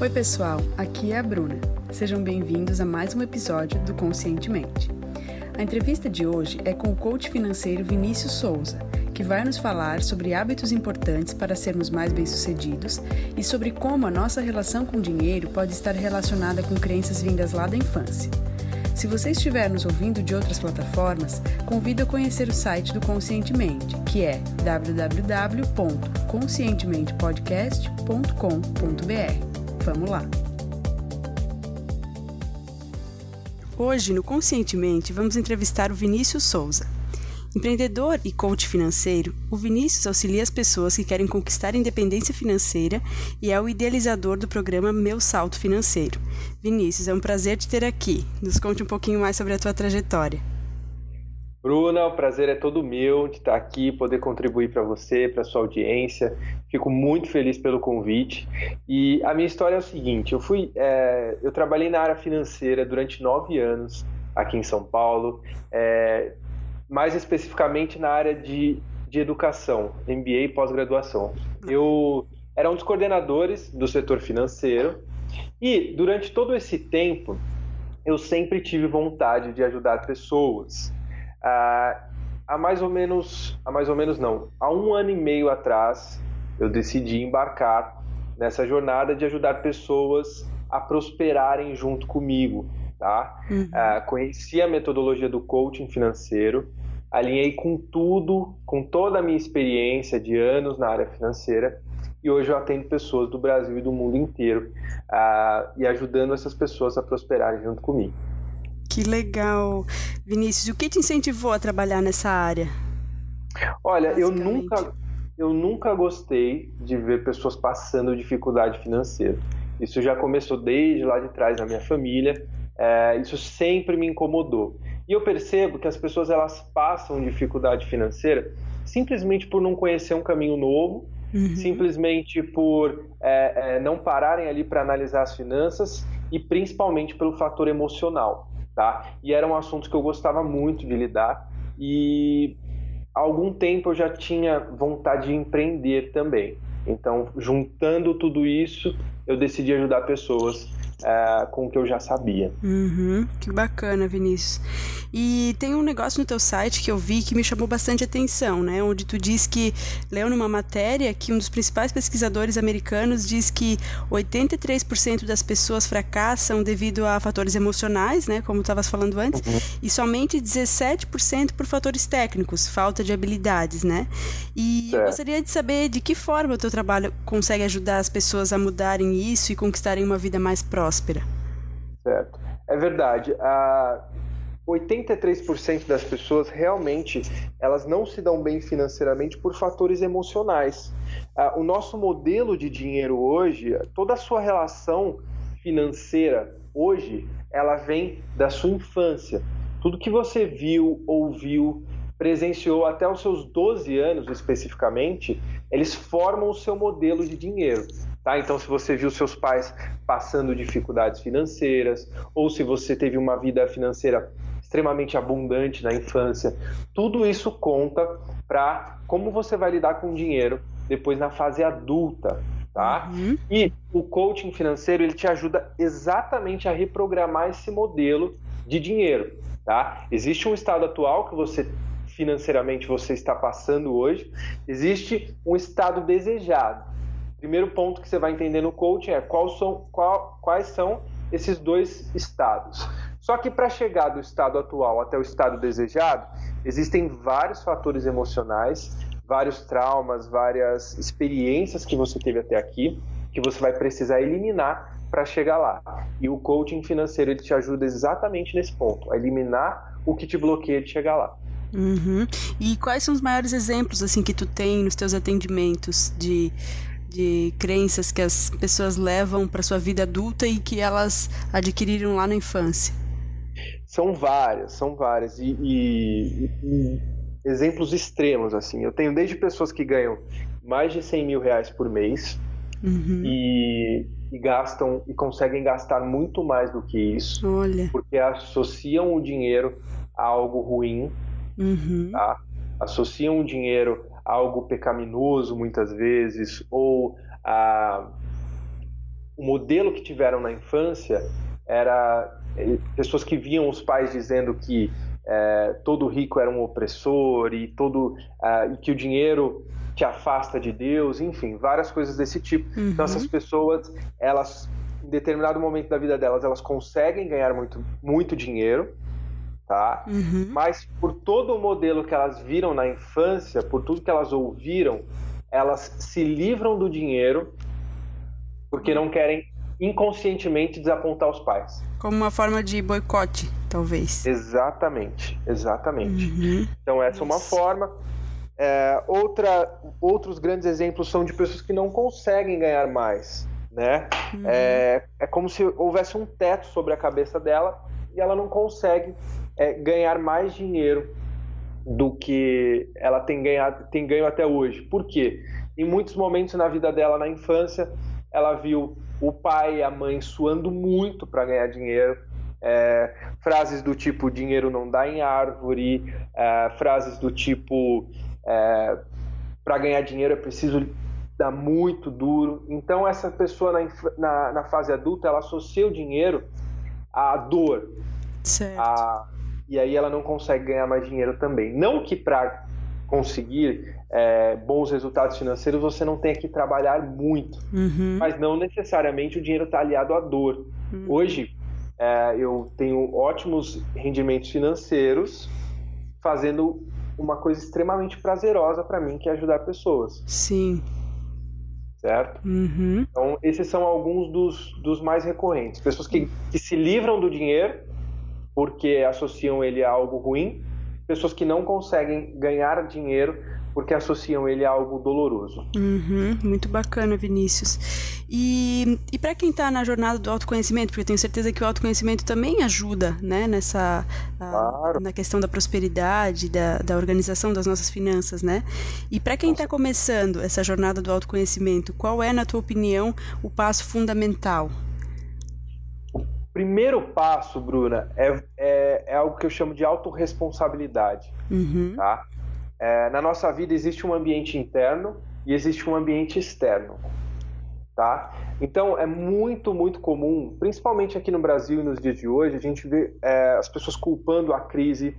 Oi, pessoal, aqui é a Bruna. Sejam bem-vindos a mais um episódio do Conscientemente. A entrevista de hoje é com o coach financeiro Vinícius Souza, que vai nos falar sobre hábitos importantes para sermos mais bem-sucedidos e sobre como a nossa relação com o dinheiro pode estar relacionada com crenças vindas lá da infância. Se você estiver nos ouvindo de outras plataformas, convido a conhecer o site do Conscientemente, que é www.conscientementepodcast.com.br. Vamos lá! Hoje, no Conscientemente, vamos entrevistar o Vinícius Souza. Empreendedor e coach financeiro, o Vinícius auxilia as pessoas que querem conquistar independência financeira e é o idealizador do programa Meu Salto Financeiro. Vinícius, é um prazer te ter aqui. Nos conte um pouquinho mais sobre a tua trajetória. Bruna, o prazer é todo meu de estar aqui, poder contribuir para você, para sua audiência. Fico muito feliz pelo convite. E a minha história é o seguinte: eu fui, é, eu trabalhei na área financeira durante nove anos aqui em São Paulo, é, mais especificamente na área de, de educação, MBA e pós-graduação. Eu era um dos coordenadores do setor financeiro e durante todo esse tempo eu sempre tive vontade de ajudar pessoas. Ah, há mais ou menos, há mais ou menos não, há um ano e meio atrás, eu decidi embarcar nessa jornada de ajudar pessoas a prosperarem junto comigo, tá? Uhum. Ah, conheci a metodologia do coaching financeiro, alinhei com tudo, com toda a minha experiência de anos na área financeira e hoje eu atendo pessoas do Brasil e do mundo inteiro uh, e ajudando essas pessoas a prosperarem junto comigo. Que legal. Vinícius, o que te incentivou a trabalhar nessa área? Olha, eu nunca, eu nunca gostei de ver pessoas passando dificuldade financeira. Isso já começou desde lá de trás na minha família. É, isso sempre me incomodou. E eu percebo que as pessoas elas passam dificuldade financeira simplesmente por não conhecer um caminho novo, uhum. simplesmente por é, é, não pararem ali para analisar as finanças e principalmente pelo fator emocional tá? E era um assunto que eu gostava muito de lidar e há algum tempo eu já tinha vontade de empreender também. Então, juntando tudo isso, eu decidi ajudar pessoas uh, com o que eu já sabia. Uhum, que bacana, Vinícius. E tem um negócio no teu site que eu vi que me chamou bastante atenção, né? Onde tu diz que leu numa matéria que um dos principais pesquisadores americanos diz que 83% das pessoas fracassam devido a fatores emocionais, né? Como tu estavas falando antes, uhum. e somente 17% por fatores técnicos, falta de habilidades, né? E eu gostaria de saber de que forma o teu trabalho consegue ajudar as pessoas a mudarem isso e conquistarem uma vida mais próxima próspera. Certo. É verdade. A 83% das pessoas realmente elas não se dão bem financeiramente por fatores emocionais. o nosso modelo de dinheiro hoje, toda a sua relação financeira hoje, ela vem da sua infância. Tudo que você viu, ouviu, presenciou até os seus 12 anos especificamente, eles formam o seu modelo de dinheiro. Tá? Então, se você viu seus pais passando dificuldades financeiras, ou se você teve uma vida financeira extremamente abundante na infância, tudo isso conta para como você vai lidar com o dinheiro depois na fase adulta. Tá? Uhum. E o coaching financeiro ele te ajuda exatamente a reprogramar esse modelo de dinheiro. Tá? Existe um estado atual que você financeiramente você está passando hoje, existe um estado desejado primeiro ponto que você vai entender no coaching é quais são, qual, quais são esses dois estados. Só que para chegar do estado atual até o estado desejado, existem vários fatores emocionais, vários traumas, várias experiências que você teve até aqui, que você vai precisar eliminar para chegar lá. E o coaching financeiro ele te ajuda exatamente nesse ponto, a eliminar o que te bloqueia de chegar lá. Uhum. E quais são os maiores exemplos assim que tu tem nos teus atendimentos de de crenças que as pessoas levam para sua vida adulta e que elas adquiriram lá na infância? São várias, são várias. E, e, e, exemplos extremos, assim. Eu tenho desde pessoas que ganham mais de 100 mil reais por mês uhum. e, e, gastam e conseguem gastar muito mais do que isso. Olha. Porque associam o dinheiro a algo ruim, uhum. tá? Associam o dinheiro algo pecaminoso muitas vezes, ou a, o modelo que tiveram na infância era eh, pessoas que viam os pais dizendo que é, todo rico era um opressor e todo uh, e que o dinheiro te afasta de Deus, enfim, várias coisas desse tipo. Uhum. Então essas pessoas, elas em determinado momento da vida delas, elas conseguem ganhar muito, muito dinheiro, tá? Uhum. Mas por todo o modelo que elas viram na infância, por tudo que elas ouviram, elas se livram do dinheiro porque não querem inconscientemente desapontar os pais. Como uma forma de boicote, talvez. Exatamente, exatamente. Uhum. Então essa é uma forma. É, outra, outros grandes exemplos são de pessoas que não conseguem ganhar mais, né? Uhum. É, é como se houvesse um teto sobre a cabeça dela e ela não consegue é, ganhar mais dinheiro do que ela tem ganhado, tem ganho até hoje. Por quê? Em muitos momentos na vida dela na infância, ela viu o pai e a mãe suando muito para ganhar dinheiro. É, frases do tipo dinheiro não dá em árvore, é, frases do tipo é, para ganhar dinheiro é preciso dar muito duro. Então essa pessoa na, na, na fase adulta ela associa o dinheiro à dor. Certo. E aí ela não consegue ganhar mais dinheiro também. Não que para conseguir é, bons resultados financeiros, você não tem que trabalhar muito. Uhum. Mas não necessariamente o dinheiro está aliado à dor. Uhum. Hoje, é, eu tenho ótimos rendimentos financeiros fazendo uma coisa extremamente prazerosa para mim, que é ajudar pessoas. Sim. Certo? Uhum. Então, esses são alguns dos, dos mais recorrentes. Pessoas que, que se livram do dinheiro porque associam ele a algo ruim, pessoas que não conseguem ganhar dinheiro porque associam ele a algo doloroso. Uhum, muito bacana, Vinícius. E, e para quem está na jornada do autoconhecimento, porque eu tenho certeza que o autoconhecimento também ajuda né, nessa claro. a, na questão da prosperidade, da, da organização das nossas finanças, né? E para quem está começando essa jornada do autoconhecimento, qual é, na tua opinião, o passo fundamental? Primeiro passo, Bruna, é, é, é algo que eu chamo de autorresponsabilidade. Uhum. Tá? É, na nossa vida existe um ambiente interno e existe um ambiente externo, tá? Então é muito, muito comum, principalmente aqui no Brasil e nos dias de hoje, a gente vê é, as pessoas culpando a crise,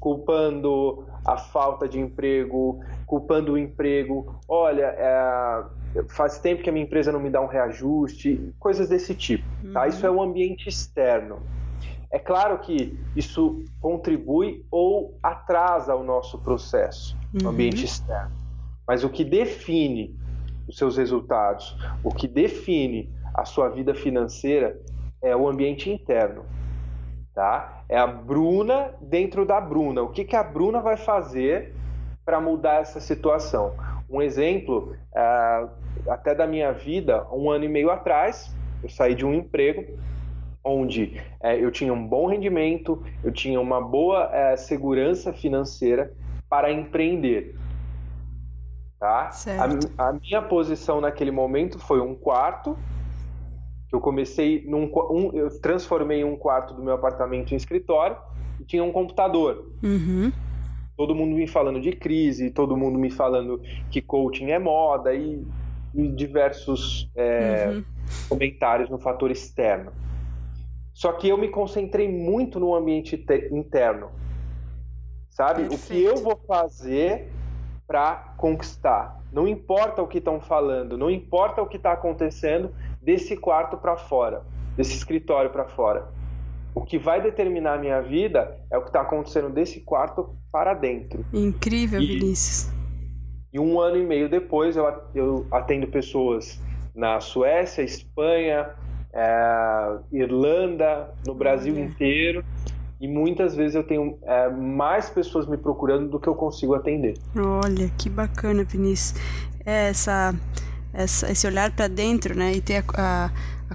culpando a falta de emprego, culpando o emprego. Olha, é, faz tempo que a minha empresa não me dá um reajuste, coisas desse tipo, tá? Uhum. Isso é um ambiente externo. É claro que isso contribui ou atrasa o nosso processo no uhum. ambiente externo. Mas o que define os seus resultados, o que define a sua vida financeira é o ambiente interno. Tá? É a Bruna dentro da Bruna. O que, que a Bruna vai fazer para mudar essa situação? Um exemplo, é, até da minha vida, um ano e meio atrás, eu saí de um emprego onde é, eu tinha um bom rendimento, eu tinha uma boa é, segurança financeira para empreender. Tá? A, a, minha posição naquele momento foi um quarto. Eu comecei num um, eu transformei um quarto do meu apartamento em escritório e tinha um computador. Uhum. Todo mundo me falando de crise, todo mundo me falando que coaching é moda e, e diversos é, uhum. comentários no fator externo. Só que eu me concentrei muito no ambiente interno. Sabe? Perfeito. O que eu vou fazer para conquistar. Não importa o que estão falando, não importa o que está acontecendo desse quarto para fora, desse escritório para fora. O que vai determinar a minha vida é o que está acontecendo desse quarto para dentro. Incrível, e, Vinícius. E um ano e meio depois eu, eu atendo pessoas na Suécia, Espanha, é, Irlanda, no Brasil inteiro. E muitas vezes eu tenho é, mais pessoas me procurando do que eu consigo atender. Olha, que bacana, Vinícius. É essa, essa, esse olhar para dentro, né? E ter a, a,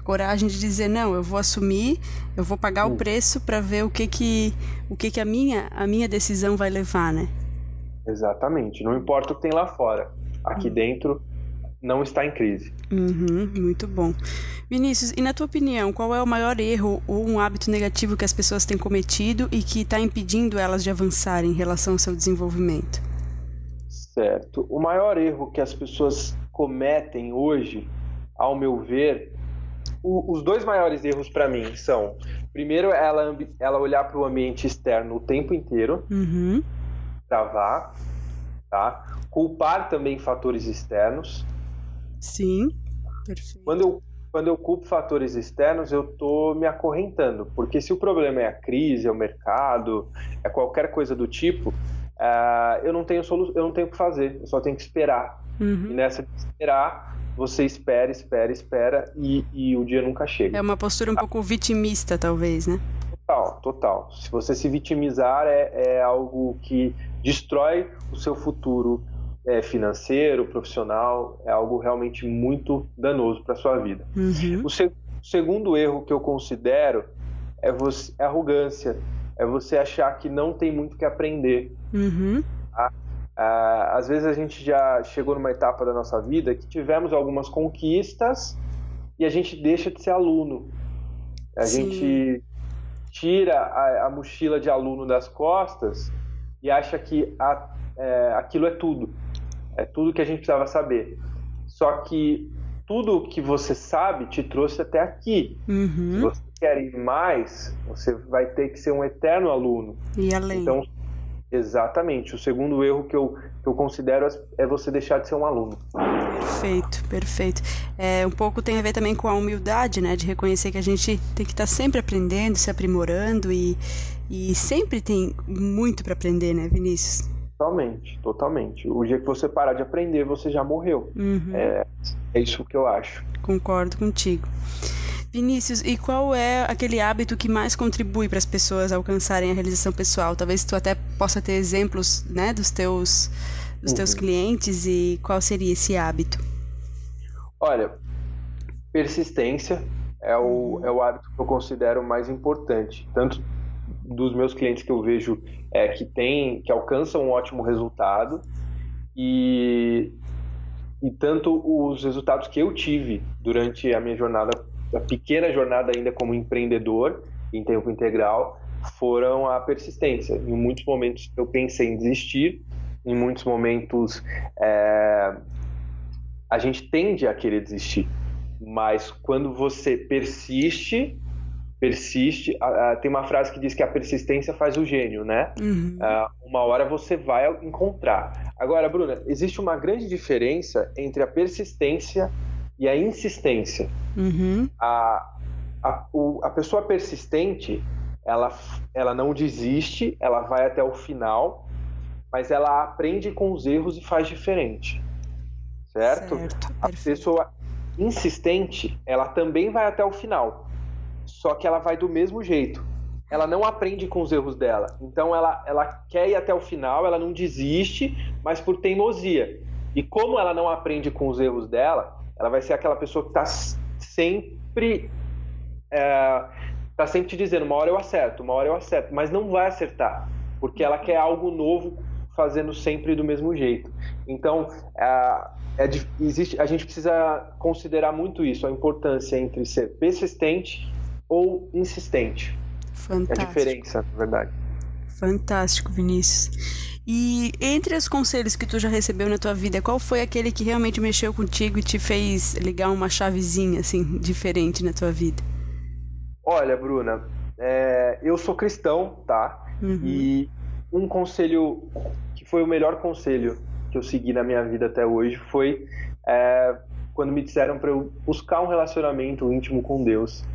coragem de dizer, não, eu vou assumir, eu vou pagar hum. o preço para ver o que que, o que, que a, minha, a minha decisão vai levar, né? Exatamente. Não importa o que tem lá fora. Aqui hum. dentro não está em crise. Uhum, muito bom. Vinícius, e na tua opinião, qual é o maior erro ou um hábito negativo que as pessoas têm cometido e que está impedindo elas de avançar em relação ao seu desenvolvimento? Certo. O maior erro que as pessoas cometem hoje, ao meu ver, o, os dois maiores erros para mim são, primeiro, ela, ela olhar para o ambiente externo o tempo inteiro, uhum. travar, tá? Culpar também fatores externos. Sim, perfeito. Quando eu, quando eu culpo fatores externos, eu estou me acorrentando, porque se o problema é a crise, é o mercado, é qualquer coisa do tipo, uh, eu não tenho solu eu não tenho o que fazer, eu só tenho que esperar. Uhum. E nessa de esperar, você espera, espera, espera e, e o dia nunca chega. É uma postura um pouco vitimista, talvez, né? Total, total. Se você se vitimizar, é, é algo que destrói o seu futuro é, financeiro, profissional, é algo realmente muito danoso para sua vida. Uhum. O, se, o, segundo erro que eu considero é, você, é arrogância, é você achar que não tem muito que aprender. Uhum. Tá? Ah, às vezes a gente já chegou numa etapa da nossa vida que tivemos algumas conquistas e a gente deixa de ser aluno. A Sim. gente tira a, a, mochila de aluno das costas e acha que a, é, aquilo é tudo. É tudo que a gente precisava saber. Só que tudo que você sabe te trouxe até aqui. Uhum. Se você quer ir mais, você vai ter que ser um eterno aluno. E além. Então, Exatamente. O segundo erro que eu, que eu considero é você deixar de ser um aluno. Perfeito, perfeito. É, um pouco tem a ver também com a humildade, né? De reconhecer que a gente tem que estar sempre aprendendo, se aprimorando e, e sempre tem muito para aprender, né, Vinícius? Totalmente, totalmente. O dia que você parar de aprender, você já morreu. Uhum. É, é isso que eu acho. Concordo contigo. Vinícius, e qual é aquele hábito que mais contribui para as pessoas alcançarem a realização pessoal? Talvez tu até possa ter exemplos, né, dos teus dos uhum. teus clientes e qual seria esse hábito? Olha, persistência é o, uhum. é o hábito que eu considero mais importante, tanto dos meus clientes que eu vejo é, que tem, que alcançam um ótimo resultado e, e tanto os resultados que eu tive durante a minha jornada a pequena jornada ainda como empreendedor em tempo integral foram a persistência. Em muitos momentos eu pensei em desistir, em muitos momentos é, a gente tende a querer desistir, mas quando você persiste, persiste, tem uma frase que diz que a persistência faz o gênio, né? Uhum. uma hora você vai encontrar. Agora, Bruna, existe uma grande diferença entre a persistência e a insistência. Uhum. A, a, o, a pessoa persistente, ela, ela não desiste, ela vai até o final, mas ela aprende com os erros e faz diferente. Certo? certo a pessoa insistente, ela também vai até o final, só que ela vai do mesmo jeito. Ela não aprende com os erros dela. Então ela, ela quer ir até o final, ela não desiste, mas por teimosia. E como ela não aprende com os erros dela, ela vai ser aquela pessoa que está sempre é, tá sempre te dizendo uma hora eu acerto, uma hora eu acerto, mas não vai acertar porque ela quer algo novo fazendo sempre do mesmo jeito. Então é, é, existe, a gente precisa considerar muito isso, a importância entre ser persistente ou insistente. Fantástico. É a diferença, na verdade. Fantástico, Vinícius. E entre os conselhos que tu já recebeu na tua vida, qual foi aquele que realmente mexeu contigo e te fez ligar uma chavezinha assim diferente na tua vida? Olha, Bruna, é, eu sou cristão, tá? Uhum. E um conselho que foi o melhor conselho que eu segui na minha vida até hoje foi é, quando me disseram para eu buscar um relacionamento íntimo com Deus.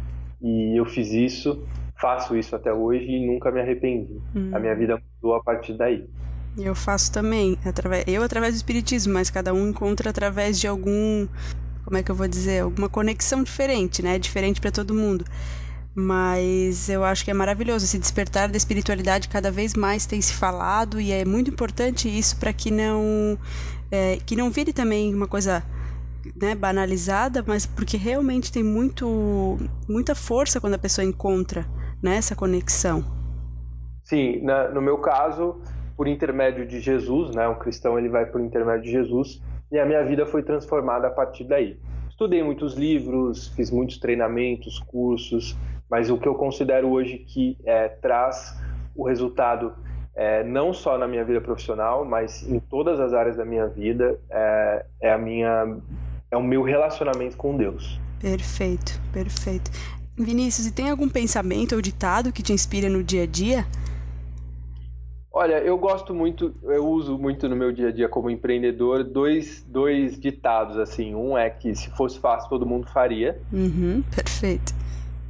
E eu fiz isso, faço isso até hoje e nunca me arrependi. Uhum. A minha vida mudou a partir daí. Eu faço também, através, eu através do espiritismo, mas cada um encontra através de algum, como é que eu vou dizer, alguma conexão diferente, né? Diferente para todo mundo. Mas eu acho que é maravilhoso esse despertar da espiritualidade cada vez mais tem se falado e é muito importante isso para que não é, que não vire também uma coisa né, banalizada, mas porque realmente tem muito muita força quando a pessoa encontra né, essa conexão. Sim, na, no meu caso por intermédio de Jesus, né? Um cristão ele vai por intermédio de Jesus e a minha vida foi transformada a partir daí. Estudei muitos livros, fiz muitos treinamentos, cursos, mas o que eu considero hoje que é, traz o resultado é, não só na minha vida profissional, mas em todas as áreas da minha vida é, é a minha é o meu relacionamento com Deus. Perfeito, perfeito. Vinícius, e tem algum pensamento ou ditado que te inspira no dia a dia? Olha, eu gosto muito, eu uso muito no meu dia a dia como empreendedor dois, dois ditados, assim. Um é que se fosse fácil, todo mundo faria. Uhum, perfeito.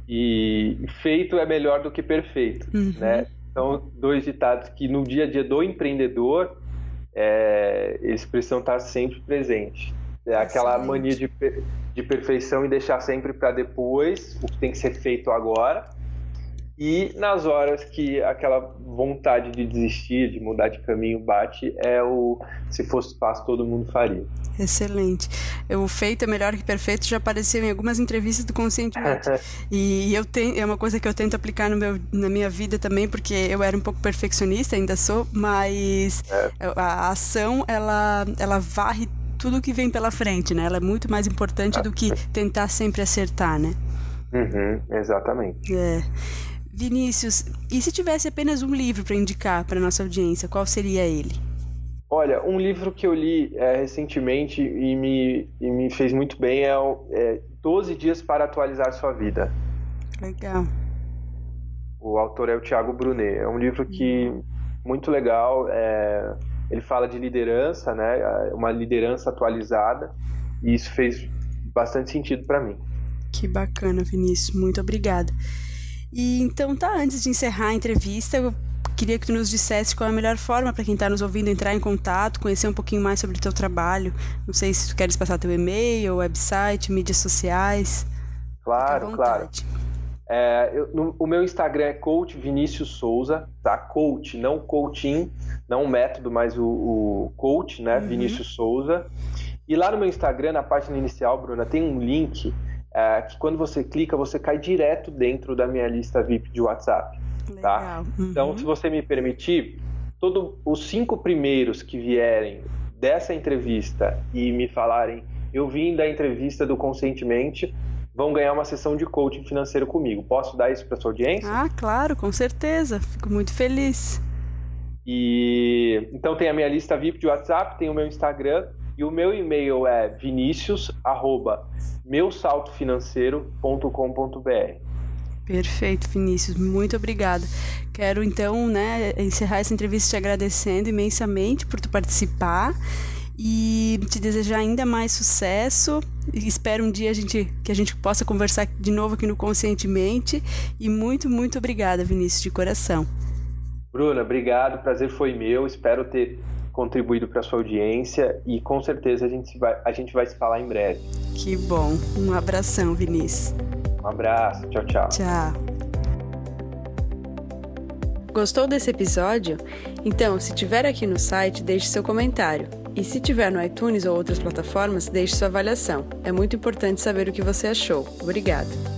E feito é melhor do que perfeito, uhum. né? Então, dois ditados que no dia a dia do empreendedor, é, eles precisam estar sempre presentes. É aquela Excelente. mania de, de perfeição e deixar sempre para depois o que tem que ser feito agora. E nas horas que aquela vontade de desistir, de mudar de caminho bate, é o se fosse fácil todo mundo faria. Excelente. O feito é melhor que perfeito já apareceu em algumas entrevistas do Conscientemente. e eu tenho, é uma coisa que eu tento aplicar no meu, na minha vida também, porque eu era um pouco perfeccionista, ainda sou, mas é. a ação ela, ela varre tudo que vem pela frente, né? Ela é muito mais importante do que tentar sempre acertar, né? Uhum, exatamente. É. Vinícius, e se tivesse apenas um livro para indicar para nossa audiência, qual seria ele? Olha, um livro que eu li é, recentemente e me, e me fez muito bem é, é 12 Dias para Atualizar Sua Vida. Legal. O autor é o Tiago Brunet. É um livro que muito legal. É, ele fala de liderança, né? Uma liderança atualizada. E isso fez bastante sentido para mim. Que bacana, Vinícius. Muito obrigada. E então tá, antes de encerrar a entrevista, eu queria que tu nos dissesse qual é a melhor forma para quem está nos ouvindo entrar em contato, conhecer um pouquinho mais sobre o teu trabalho. Não sei se tu queres passar teu e-mail, website, mídias sociais. Claro, claro. É, eu, no, o meu Instagram é coach Vinícius Souza, tá? Coach, não coaching, não o método, mas o, o coach, né? Uhum. Vinícius Souza. E lá no meu Instagram, na página inicial, Bruna, tem um link é, que quando você clica, você cai direto dentro da minha lista VIP de WhatsApp. Tá? Uhum. Então, se você me permitir, todos os cinco primeiros que vierem dessa entrevista e me falarem, eu vim da entrevista do Conscientemente, vão ganhar uma sessão de coaching financeiro comigo. Posso dar isso para sua audiência? Ah, claro, com certeza. Fico muito feliz. E então tem a minha lista VIP de WhatsApp, tem o meu Instagram e o meu e-mail é vinicius@meusaltofinanceiro.com.br. Perfeito, Vinícius. Muito obrigada. Quero então, né, encerrar essa entrevista te agradecendo imensamente por tu participar e te desejar ainda mais sucesso. Espero um dia a gente, que a gente possa conversar de novo aqui no Conscientemente. E muito, muito obrigada, Vinícius, de coração. Bruna, obrigado. O prazer foi meu. Espero ter contribuído para sua audiência e com certeza a gente, vai, a gente vai se falar em breve. Que bom. Um abração, Vinícius. Um abraço. Tchau, tchau. Tchau. Gostou desse episódio? Então, se tiver aqui no site, deixe seu comentário. E se tiver no iTunes ou outras plataformas, deixe sua avaliação. É muito importante saber o que você achou. Obrigada.